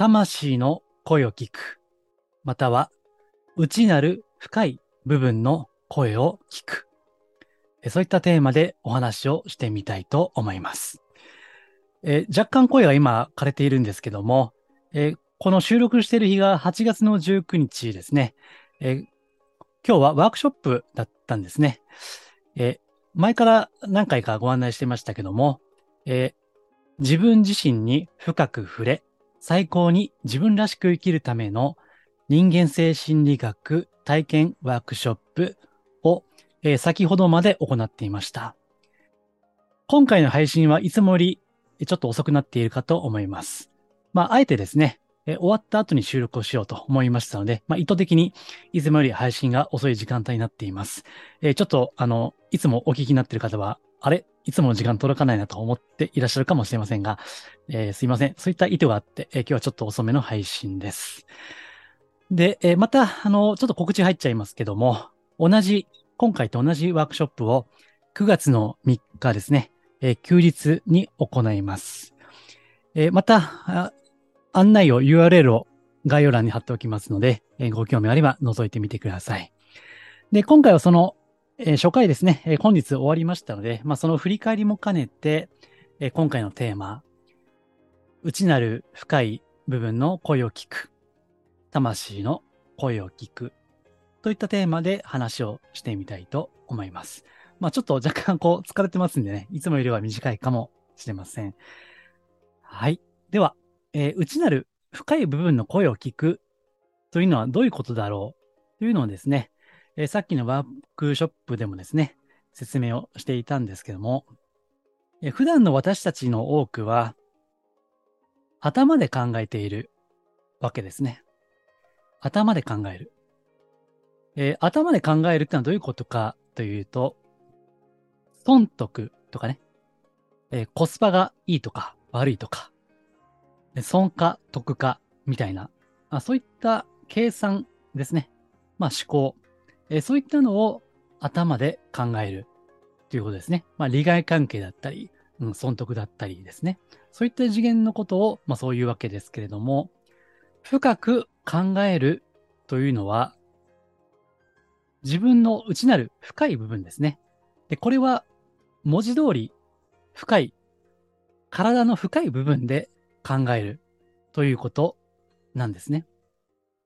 魂の声を聞く、または内なる深い部分の声を聞く。そういったテーマでお話をしてみたいと思います。え若干声は今枯れているんですけども、えこの収録している日が8月の19日ですね。え今日はワークショップだったんですね。え前から何回かご案内してましたけども、え自分自身に深く触れ、最高に自分らしく生きるための人間性心理学体験ワークショップを、えー先ほどまで行っていました。今回の配信はいつもよりちょっと遅くなっているかと思います。まあ、あえてですね、えー終わった後に収録をしようと思いましたので、まあ、意図的にいつもより配信が遅い時間帯になっています。えーちょっと、あの、いつもお聞きになっている方は、あれいつもの時間届かないなと思っていらっしゃるかもしれませんが、えーすいません。そういった意図があって、えー今日はちょっと遅めの配信です。で、えーまた、あの、ちょっと告知入っちゃいますけども、同じ、今回と同じワークショップを9月の3日ですね、え休日に行います。えまた、案内を URL を概要欄に貼っておきますので、えご興味あれば覗いてみてください。で、今回はその、えー初回ですね、えー本日終わりましたので、まあ、その振り返りも兼ねて、えー今回のテーマ、内なる深い部分の声を聞く。魂の声を聞く。といったテーマで話をしてみたいと思います。まあちょっと若干こう疲れてますんでね、いつもよりは短いかもしれません。はい。では、えー内なる深い部分の声を聞くというのはどういうことだろうというのをですね、えーさっきのワークショップでもですね、説明をしていたんですけども、えー普段の私たちの多くは、頭で考えているわけですね。頭で考える。えー頭で考えるってのはどういうことかというと、損得とかね、えーコスパがいいとか悪いとか、損か得かみたいな、あそういった計算ですね。まあ思考、えそういったのを頭で考えるということですね。まあ利害関係だったり、うん、損得だったりですね。そういった次元のことを、まあそういうわけですけれども、深く考えるというのは、自分の内なる深い部分ですね。で、これは文字通り深い、体の深い部分で考えるということなんですね。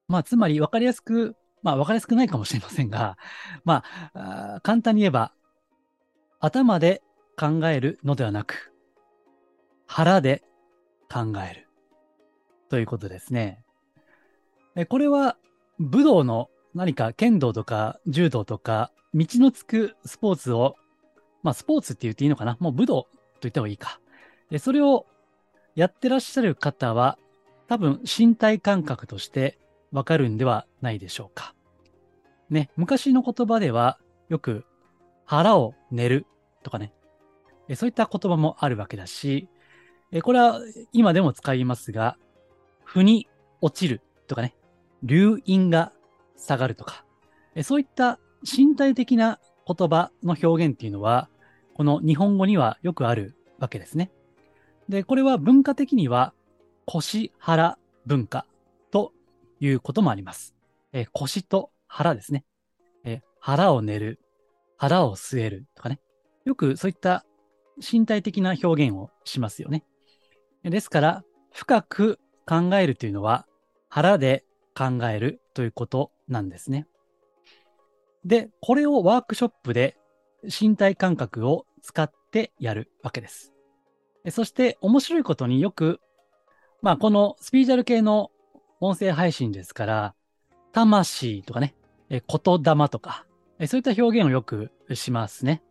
まあ、つまり分かりやすく、まあ分かりやすくないかもしれませんが、まあ、あ簡単に言えば、頭で考えるのではなく、腹で考えるということですね。えこれは武道の何か剣道とか柔道とか道のつくスポーツを、まあスポーツって言っていいのかな？もう武道と言った方がいいか。でそれをやってらっしゃる方は多分身体感覚としてわかるんではないでしょうか。ね、昔の言葉ではよく腹を寝るとかね、そういった言葉もあるわけだし、これは今でも使いますが、腑に落ちるとかね、流飲が下がるとか、そういった身体的な言葉の表現っていうのは、この日本語にはよくあるわけですね。で、これは文化的には腰腹文化いうこともあります。え腰と腹ですね。え腹を寝る、腹を据えるとかね。よくそういった身体的な表現をしますよね。ですから、深く考えるというのは腹で考えるということなんですね。で、これをワークショップで身体感覚を使ってやるわけです。そして面白いことによく、まあこのスピーチャル系の音声配信ですから、魂とかね、え言霊とか、えそういった表現をよくしますね。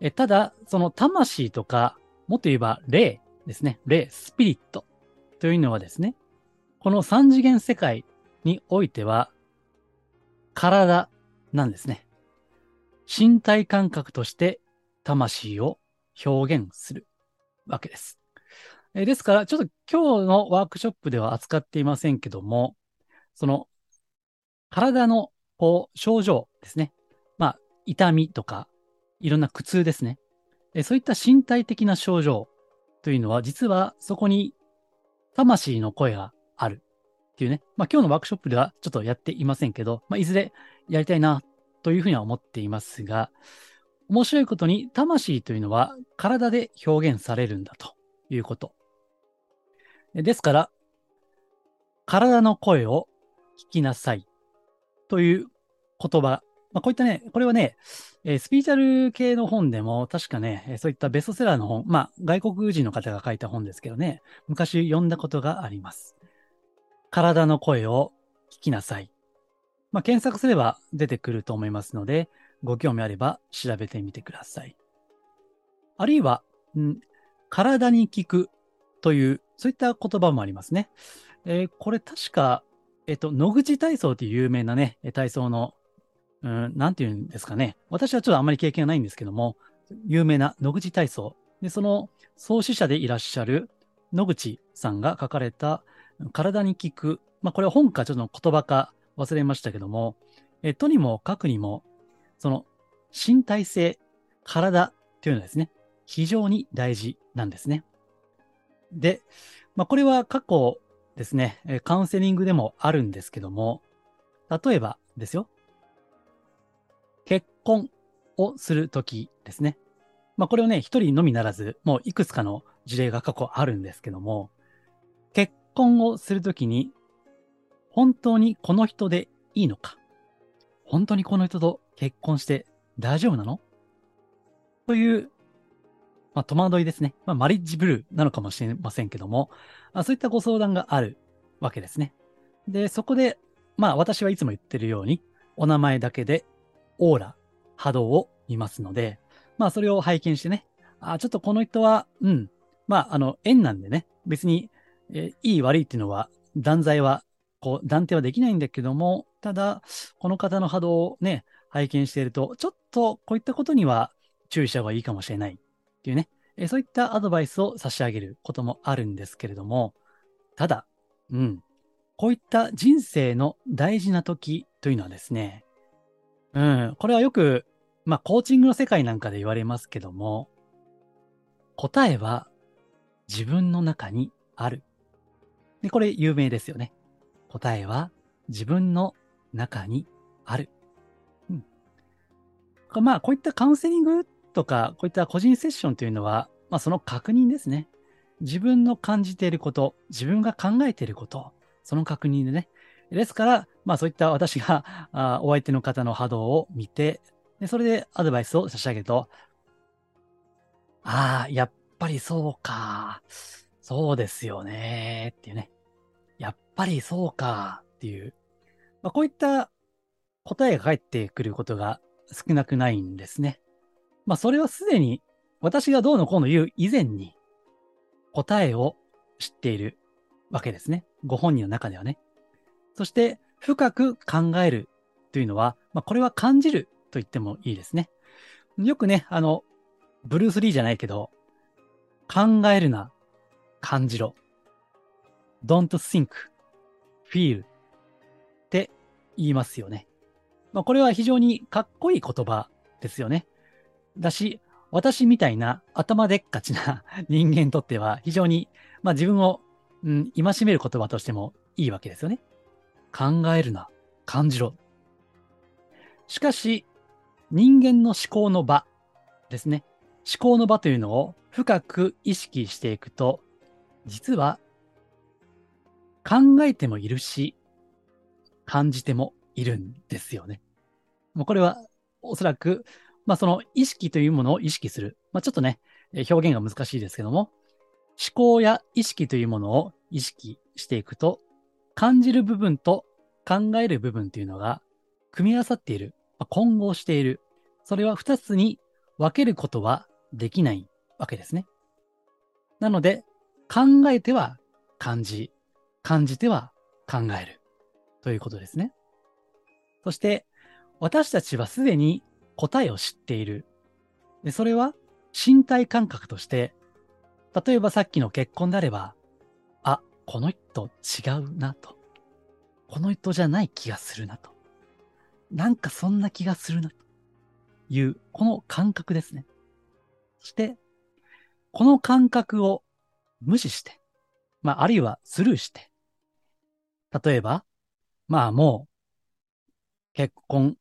えただ、その魂とか、もっと言えば霊ですね。霊、スピリットというのはですね、この三次元世界においては、体なんですね。身体感覚として魂を表現するわけです。えですから、ちょっと今日のワークショップでは扱っていませんけども、その体のこう症状ですね。まあ、痛みとか、いろんな苦痛ですね。えそういった身体的な症状というのは、実はそこに魂の声があるっていうね。まあ今日のワークショップではちょっとやっていませんけど、まあいずれやりたいなというふうには思っていますが、面白いことに魂というのは体で表現されるんだということ。ですから、体の声を聞きなさいという言葉。まあ、こういったね、これはね、え、スピーチャル系の本でも確かね、そういったベストセラーの本、まあ外国人の方が書いた本ですけどね、昔読んだことがあります。体の声を聞きなさい。まあ、検索すれば出てくると思いますので、ご興味あれば調べてみてください。あるいは、ん体に効くという、そういった言葉もありますね。えー、これ確か、えっ、と、野口体操という有名なね、体操の、うん、なんていうんですかね。私はちょっとあんまり経験がないんですけども、有名な野口体操。で、その創始者でいらっしゃる野口さんが書かれた体に効く。まあ、これは本かちょっと言葉か忘れましたけども、えとにもかくにも、その身体性、体というのはですね、非常に大事なんですね。で、まあ、これは過去ですね、カウンセリングでもあるんですけども、例えばですよ、結婚をするときですね。まあ、これをね、一人のみならず、もういくつかの事例が過去あるんですけども、結婚をするときに本当にこの人でいいのか？本当にこの人と結婚して大丈夫なの？という、まあ、戸惑いですね。まあ、マリッジブルーなのかもしれませんけども、あそういったご相談があるわけですね。で、そこで、まあ私はいつも言ってるように、お名前だけでオーラ、波動を見ますので、まあそれを拝見してね、あちょっとこの人は、うん、まああの、縁なんでね、別に、えー、いい悪いっていうのは、断罪はこう断定はできないんだけども、ただ、この方の波動をね、拝見していると、ちょっとこういったことには注意した方がいいかもしれないっていうね、えそういったアドバイスを差し上げることもあるんですけれども、ただ、うん、こういった人生の大事な時というのはですね、うん、これはよく、まあ、コーチングの世界なんかで言われますけども、答えは自分の中にある。で、これ有名ですよね。答えは自分の中にある。うん。まあ、こういったカウンセリングとか、こういった個人セッションというのは、まあ、その確認ですね。自分の感じていること、自分が考えていること、その確認でね。ですから、まあそういった私が あお相手の方の波動を見て、でそれでアドバイスを差し上げると、ああ、やっぱりそうか。そうですよね。っていうね。やっぱりそうかっていう、まあ、こういった答えが返ってくることが少なくないんですね。まあ、それはすでに私がどうのこうの言う以前に答えを知っているわけですね。ご本人の中ではね。そして深く考えるというのは、まあ、これは感じると言ってもいいですね。よくね、あの、ブルース・リーじゃないけど、考えるな、感じろ。don't think, feel って言いますよね。まあ、これは非常にかっこいい言葉ですよね。だし、私みたいな頭でっかちな 人間にとっては非常に、まあ、自分を、うん、戒める言葉としてもいいわけですよね。考えるな、感じろ。しかし、人間の思考の場ですね。思考の場というのを深く意識していくと、実は考えてもいるし、感じてもいるんですよね。もうこれはおそらく、まあその意識というものを意識する。まあちょっとね、表現が難しいですけども、思考や意識というものを意識していくと、感じる部分と考える部分というのが組み合わさっている、まあ、混合している。それは二つに分けることはできないわけですね。なので、考えては感じ、感じては考えるということですね。そして、私たちはすでに答えを知っている。でそれは身体感覚として、例えばさっきの結婚であれば、あ、この人違うなと。この人じゃない気がするなと。なんかそんな気がするなという、この感覚ですね。そして、この感覚を無視して、まあ、あるいはスルーして、例えば、まあもう、結婚、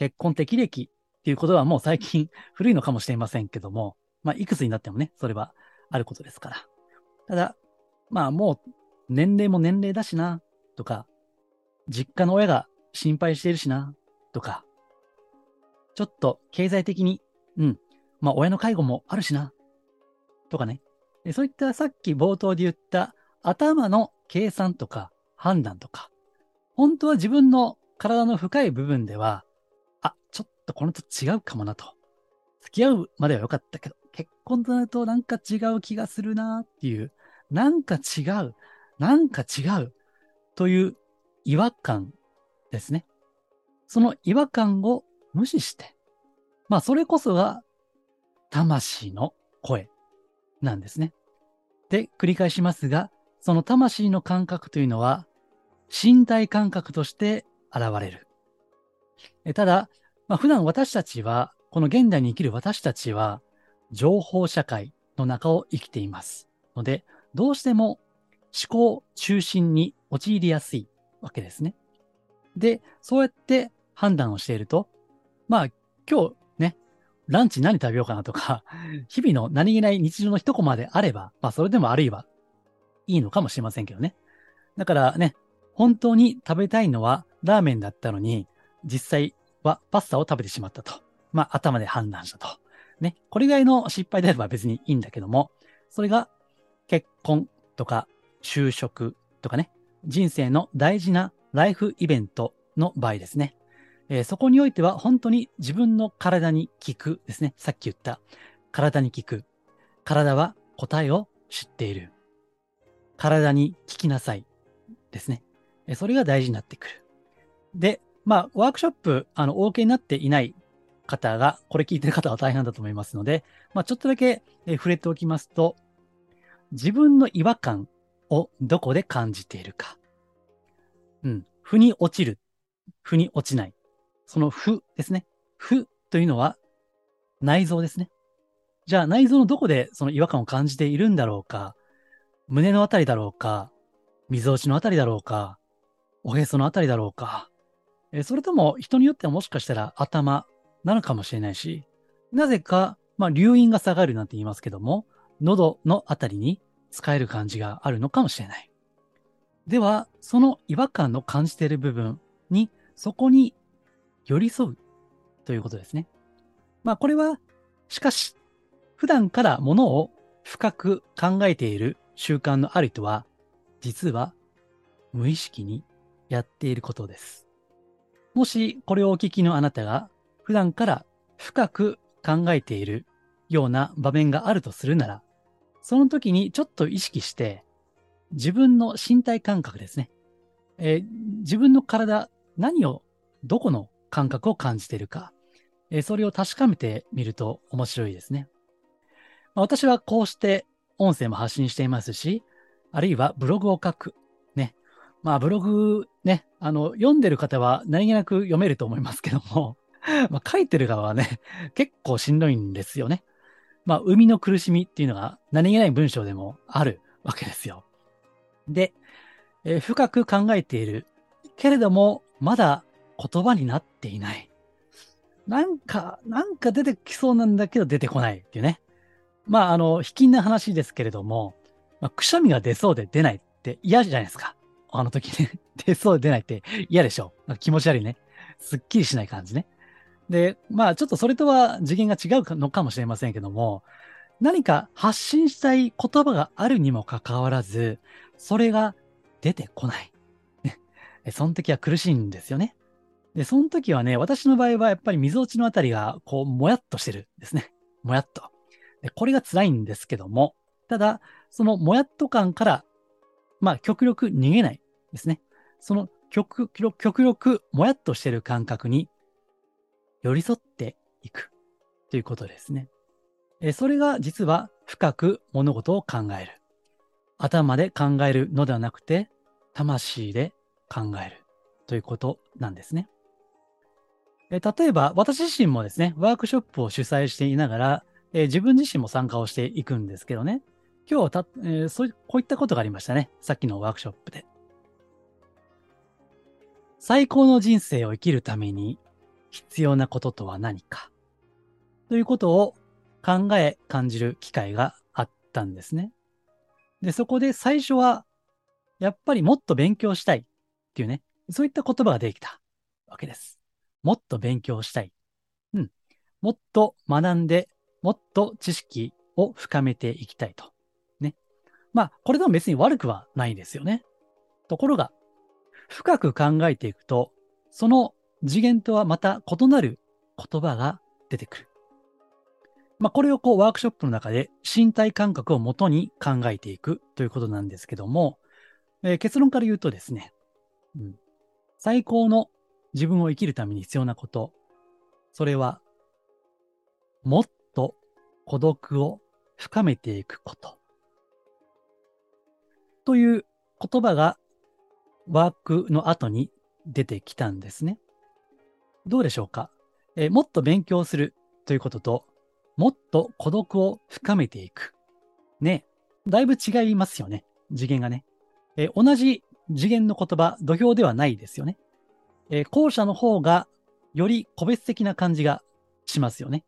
結婚適齢っていうことはもう最近 古いのかもしれませんけども、まあ、いくつになってもね、それはあることですから。ただ、まあもう年齢も年齢だしな、とか、実家の親が心配しているしな、とか、ちょっと経済的に、うん、まあ親の介護もあるしな、とかね。そういったさっき冒頭で言った頭の計算とか判断とか、本当は自分の体の深い部分では、とこの人違うかもなと。付き合うまでは良かったけど、結婚となるとなんか違う気がするなっていう、なんか違う、なんか違うという違和感ですね。その違和感を無視して、まあそれこそが魂の声なんですね。で、繰り返しますが、その魂の感覚というのは身体感覚として現れる。ただ、まあ、普段私たちは、この現代に生きる私たちは、情報社会の中を生きていますので、どうしても思考中心に陥りやすいわけですね。で、そうやって判断をしていると、まあ、今日ね、ランチ何食べようかなとか、日々の何気ない日常の一コマであれば、まあ、それでもあるいはいいのかもしれませんけどね。だからね、本当に食べたいのはラーメンだったのに、実際はパスタを食べてしまったと。まあ、頭で判断したと。ね。これぐらいの失敗であれば別にいいんだけども、それが結婚とか就職とかね、人生の大事なライフイベントの場合ですね。えー、そこにおいては本当に自分の体に効くですね。さっき言った体に効く。体は答えを知っている。体に聞きなさい。ですね。それが大事になってくる。で、まあ、ワークショップ、あの、お受けになっていない方が、これ聞いてる方は大変だと思いますので、まあ、ちょっとだけ、え触れておきますと、自分の違和感をどこで感じているか。うん。負に落ちる。負に落ちない。その負ですね。負というのは内臓ですね。じゃあ内臓のどこでその違和感を感じているんだろうか。胸のあたりだろうか。溝落ちのあたりだろうか。おへそのあたりだろうか。えそれとも人によってはもしかしたら頭なのかもしれないし、なぜか、まあ、流飲が下がるなんて言いますけども、喉のあたりに使える感じがあるのかもしれない。では、その違和感の感じている部分に、そこに寄り添うということですね。まあ、これは、しかし、普段からものを深く考えている習慣のある人は、実は無意識にやっていることです。もしこれをお聞きのあなたが普段から深く考えているような場面があるとするなら、その時にちょっと意識して自分の身体感覚ですね。えー、自分の体、何を、どこの感覚を感じているか、えー、それを確かめてみると面白いですね。まあ、私はこうして音声も発信していますし、あるいはブログを書く。まあブログね、あの、読んでる方は何気なく読めると思いますけども、まあ書いてる側はね、結構しんどいんですよね。まあ生みの苦しみっていうのが何気ない文章でもあるわけですよ。で、えー、深く考えている。けれども、まだ言葉になっていない。なんか、なんか出てきそうなんだけど出てこないっていうね。まあ、あの、卑近な話ですけれども、まあ、くしゃみが出そうで出ないって嫌じゃないですか。あの時ね。出そうで出ないって嫌でしょ。気持ち悪いね。すっきりしない感じね。で、まあちょっとそれとは次元が違うのかもしれませんけども、何か発信したい言葉があるにもかかわらず、それが出てこない。その時は苦しいんですよね。で、その時はね、私の場合はやっぱり溝落ちのあたりがこう、もやっとしてるんですね。もやっと。でこれが辛いんですけども、ただ、そのもやっと感から、まあ極力逃げない。ですね。その極極極力もやっとしてる感覚に寄り添っていくということですね。えそれが実は深く物事を考える。頭で考えるのではなくて、魂で考えるということなんですね。え例えば、私自身もですね、ワークショップを主催していながら、え自分自身も参加をしていくんですけどね、今日た、えー、そうこういったことがありましたね。さっきのワークショップで。最高の人生を生きるために必要なこととは何かということを考え感じる機会があったんですね。で、そこで最初は、やっぱりもっと勉強したいっていうね、そういった言葉が出てきたわけです。もっと勉強したい。うん。もっと学んで、もっと知識を深めていきたいと。まあ、これでも別に悪くはないですよね。ところが、深く考えていくと、その次元とはまた異なる言葉が出てくる。まあ、これをこうワークショップの中で身体感覚をもとに考えていくということなんですけども、えー、結論から言うとですね、うん、最高の自分を生きるために必要なこと、それは、もっと孤独を深めていくこと。という言葉がワークの後に出てきたんですね。どうでしょうか、えー、もっと勉強するということと、もっと孤独を深めていく。ね。だいぶ違いますよね。次元がね。えー、同じ次元の言葉、土俵ではないですよね。えー、後者の方がより個別的な感じがしますよね。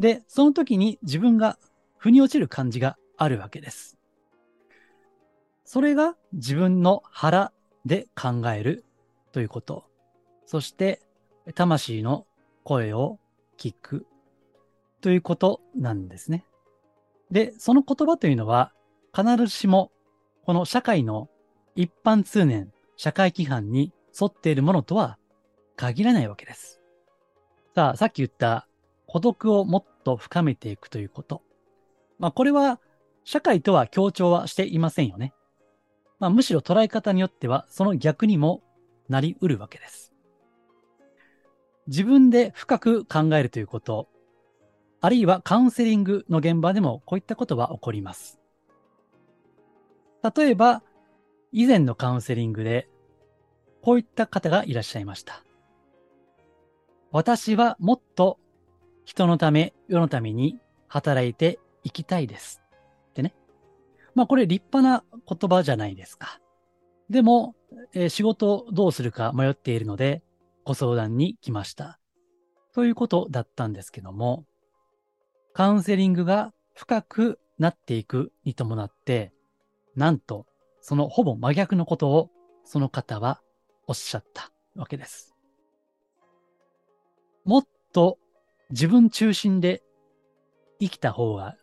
で、その時に自分が腑に落ちる感じがあるわけです。それが自分の腹で考えるということ。そして、魂の声を聞くということなんですね。で、その言葉というのは、必ずしも、この社会の一般通念、社会規範に沿っているものとは限らないわけです。さあ、さっき言った孤独をもっと深めていくということ。まあ、これは社会とは強調はしていませんよね。まあ、むしろ捉え方によってはその逆にもなり得るわけです。自分で深く考えるということ、あるいはカウンセリングの現場でもこういったことは起こります。例えば、以前のカウンセリングでこういった方がいらっしゃいました。私はもっと人のため、世のために働いていきたいです。ってね。まあこれ立派な言葉じゃないですか。でも、えー、仕事をどうするか迷っているので、ご相談に来ました。ということだったんですけども、カウンセリングが深くなっていくに伴って、なんと、そのほぼ真逆のことをその方はおっしゃったわけです。もっと自分中心で生きた方が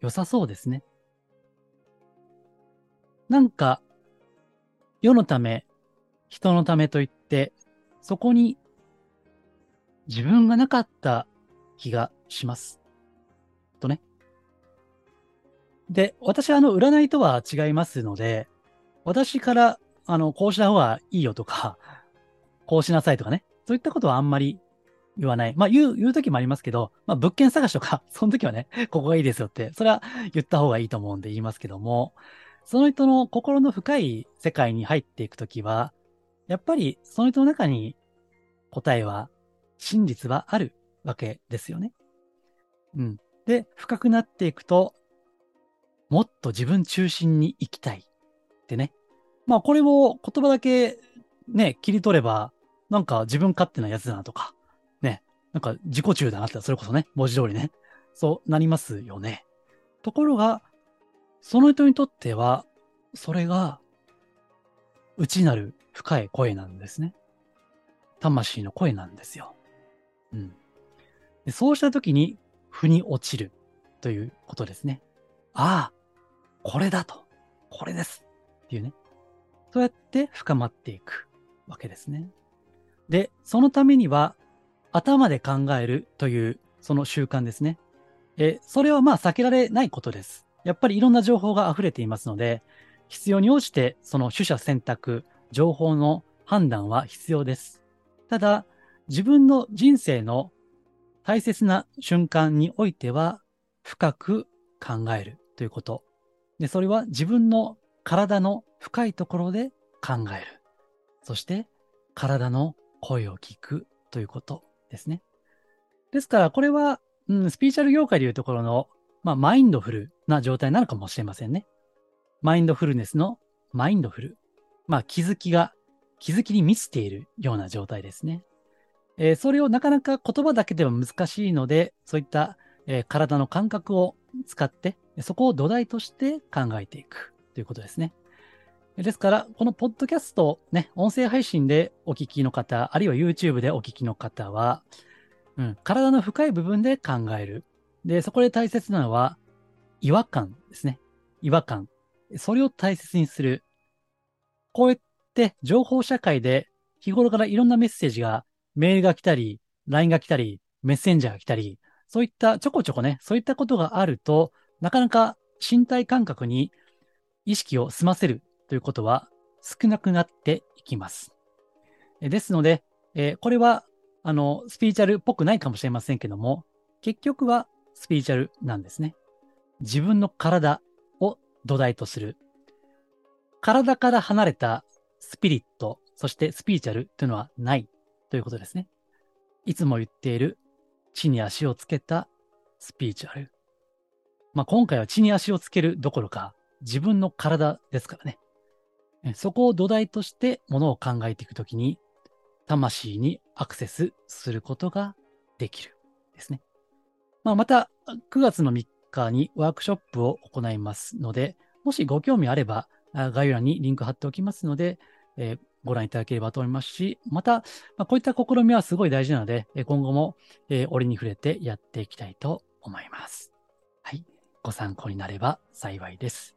良さそうですね。なんか、世のため、人のためと言って、そこに自分がなかった気がします。とね。で、私はあの、占いとは違いますので、私からあの、こうした方がいいよとか、こうしなさいとかね。そういったことはあんまり言わない。まあ言う、言う時もありますけど、まあ物件探しとか、その時はね、ここがいいですよって、それは言った方がいいと思うんで言いますけども、その人の心の深い世界に入っていくときは、やっぱりその人の中に答えは、真実はあるわけですよね。うん。で、深くなっていくと、もっと自分中心に生きたいってね、まあこれを言葉だけね、切り取れば、なんか自分勝手なやつだなとか、ね、なんか自己中だなって、それこそね、文字通りね、そうなりますよね。ところが、その人にとっては、それが、内なる深い声なんですね。魂の声なんですよ。うん。でそうした時に、腑に落ちるということですね。ああ、これだと。これです。っていうね。そうやって深まっていくわけですね。で、そのためには、頭で考えるというその習慣ですね。え、それはまあ避けられないことです。やっぱりいろんな情報が溢れていますので、必要に応じてその取捨選択、情報の判断は必要です。ただ、自分の人生の大切な瞬間においては、深く考えるということ。で、それは自分の体の深いところで考える。そして、体の声を聞くということですね。ですから、これは、うん、スピーチャル業界でいうところの、まあ、マインドフルな状態なのかもしれませんね。マインドフルネスのマインドフル。まあ、気づきが、気づきに満ちているような状態ですね。えー、それをなかなか言葉だけでは難しいので、そういった、えー、体の感覚を使って、そこを土台として考えていくということですね。ですから、このポッドキャスト、ね、音声配信でお聞きの方、あるいは YouTube でお聞きの方は、うん、体の深い部分で考える。で、そこで大切なのは、違和感ですね。違和感。それを大切にする。こうやって情報社会で日頃からいろんなメッセージが、メールが来たり、LINE が来たり、メッセンジャーが来たり、そういったちょこちょこね、そういったことがあると、なかなか身体感覚に意識を済ませるということは少なくなっていきます。ですので、え、これは、あの、スピーチャルっぽくないかもしれませんけども、結局はスピーチャルなんですね。自分の体を土台とする。体から離れたスピリット、そしてスピーチャルというのはないということですね。いつも言っている地に足をつけたスピーチュアル。まあ、今回は地に足をつけるどころか自分の体ですからね。そこを土台としてものを考えていくときに、魂にアクセスすることができるですね。まあ、また9月の3日にワークショップを行いますので、もしご興味あれば概要欄にリンク貼っておきますので、えー、ご覧いただければと思いますし、また、まあ、こういった試みはすごい大事なので、今後も、えー、折に触れてやっていきたいと思います。はい。ご参考になれば幸いです。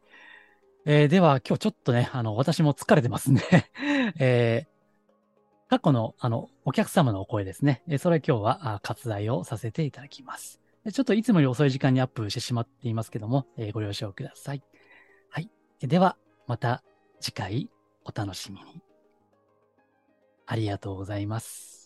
えー、では、今日ちょっとね、あの、私も疲れてますんで えー、過去の、あの、お客様のお声ですね。それ今日は割愛をさせていただきます。ちょっといつもより遅い時間にアップしてしまっていますけども、えー、ご了承ください。はい。では、また次回お楽しみに。ありがとうございます。